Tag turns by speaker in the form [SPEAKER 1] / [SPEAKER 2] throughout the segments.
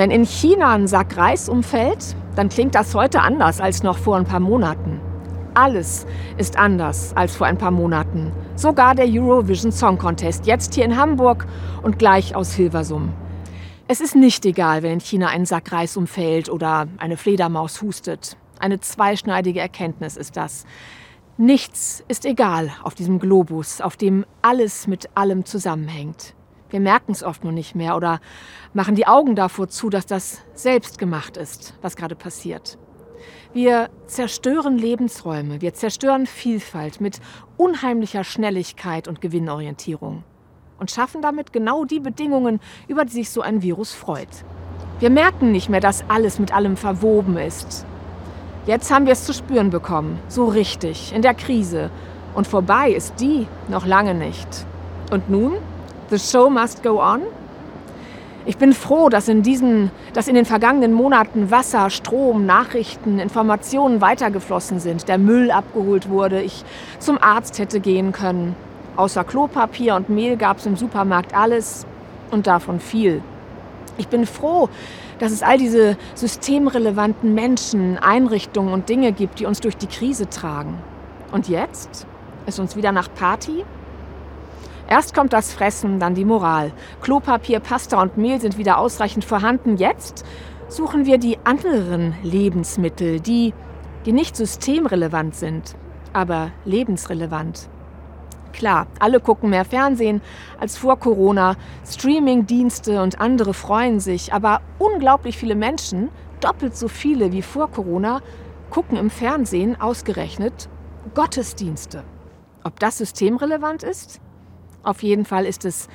[SPEAKER 1] Wenn in China ein Sack Reis umfällt, dann klingt das heute anders als noch vor ein paar Monaten. Alles ist anders als vor ein paar Monaten. Sogar der Eurovision Song Contest, jetzt hier in Hamburg und gleich aus Hilversum. Es ist nicht egal, wenn in China ein Sack Reis umfällt oder eine Fledermaus hustet. Eine zweischneidige Erkenntnis ist das. Nichts ist egal auf diesem Globus, auf dem alles mit allem zusammenhängt. Wir merken es oft nur nicht mehr oder machen die Augen davor zu, dass das selbst gemacht ist, was gerade passiert. Wir zerstören Lebensräume, wir zerstören Vielfalt mit unheimlicher Schnelligkeit und Gewinnorientierung und schaffen damit genau die Bedingungen, über die sich so ein Virus freut. Wir merken nicht mehr, dass alles mit allem verwoben ist. Jetzt haben wir es zu spüren bekommen, so richtig, in der Krise. Und vorbei ist die noch lange nicht. Und nun? The show must go on? Ich bin froh, dass in, diesen, dass in den vergangenen Monaten Wasser, Strom, Nachrichten, Informationen weitergeflossen sind, der Müll abgeholt wurde, ich zum Arzt hätte gehen können. Außer Klopapier und Mehl gab es im Supermarkt alles und davon viel. Ich bin froh, dass es all diese systemrelevanten Menschen, Einrichtungen und Dinge gibt, die uns durch die Krise tragen. Und jetzt? Ist uns wieder nach Party? Erst kommt das Fressen, dann die Moral. Klopapier, Pasta und Mehl sind wieder ausreichend vorhanden. Jetzt suchen wir die anderen Lebensmittel, die, die nicht systemrelevant sind, aber lebensrelevant. Klar, alle gucken mehr Fernsehen als vor Corona, Streamingdienste und andere freuen sich, aber unglaublich viele Menschen, doppelt so viele wie vor Corona, gucken im Fernsehen ausgerechnet Gottesdienste. Ob das systemrelevant ist? Auf jeden Fall ist es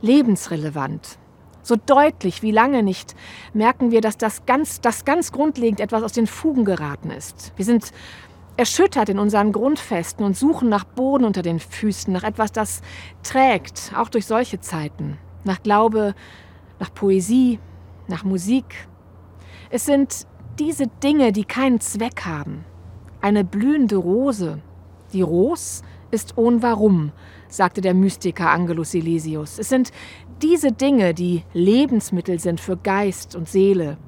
[SPEAKER 1] lebensrelevant. So deutlich wie lange nicht merken wir, dass das ganz, das ganz grundlegend etwas aus den Fugen geraten ist. Wir sind erschüttert in unseren Grundfesten und suchen nach Boden unter den Füßen, nach etwas, das trägt, auch durch solche Zeiten. Nach Glaube, nach Poesie, nach Musik. Es sind diese Dinge, die keinen Zweck haben. Eine blühende Rose. Die Ros ist ohne Warum, sagte der Mystiker Angelus Silesius. Es sind diese Dinge, die Lebensmittel sind für Geist und Seele,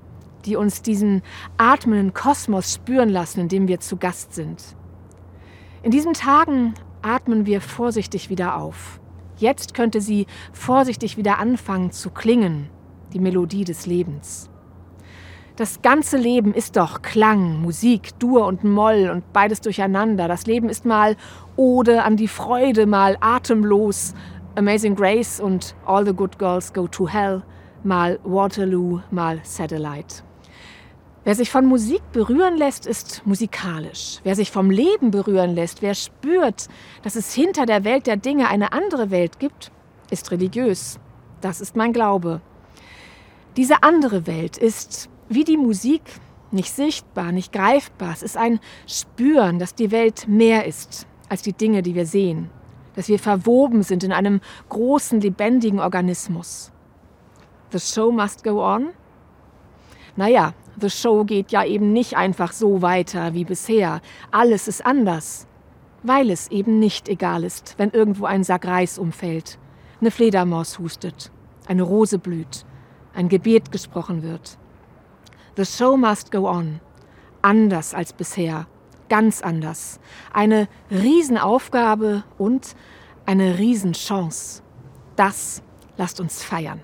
[SPEAKER 1] die uns diesen atmenden Kosmos spüren lassen, in dem wir zu Gast sind. In diesen Tagen atmen wir vorsichtig wieder auf. Jetzt könnte sie vorsichtig wieder anfangen zu klingen, die Melodie des Lebens. Das ganze Leben ist doch Klang, Musik, Dur und Moll und beides durcheinander. Das Leben ist mal Ode an die Freude, mal atemlos, Amazing Grace und All the Good Girls Go to Hell, mal Waterloo, mal Satellite. Wer sich von Musik berühren lässt, ist musikalisch. Wer sich vom Leben berühren lässt, wer spürt, dass es hinter der Welt der Dinge eine andere Welt gibt, ist religiös. Das ist mein Glaube. Diese andere Welt ist wie die Musik nicht sichtbar, nicht greifbar. Es ist ein Spüren, dass die Welt mehr ist als die Dinge, die wir sehen. Dass wir verwoben sind in einem großen, lebendigen Organismus. The show must go on? Naja, the show geht ja eben nicht einfach so weiter wie bisher. Alles ist anders. Weil es eben nicht egal ist, wenn irgendwo ein Sack Reis umfällt, eine Fledermaus hustet, eine Rose blüht, ein Gebet gesprochen wird. The show must go on. Anders als bisher. Ganz anders. Eine Riesenaufgabe und eine Riesenchance. Das lasst uns feiern.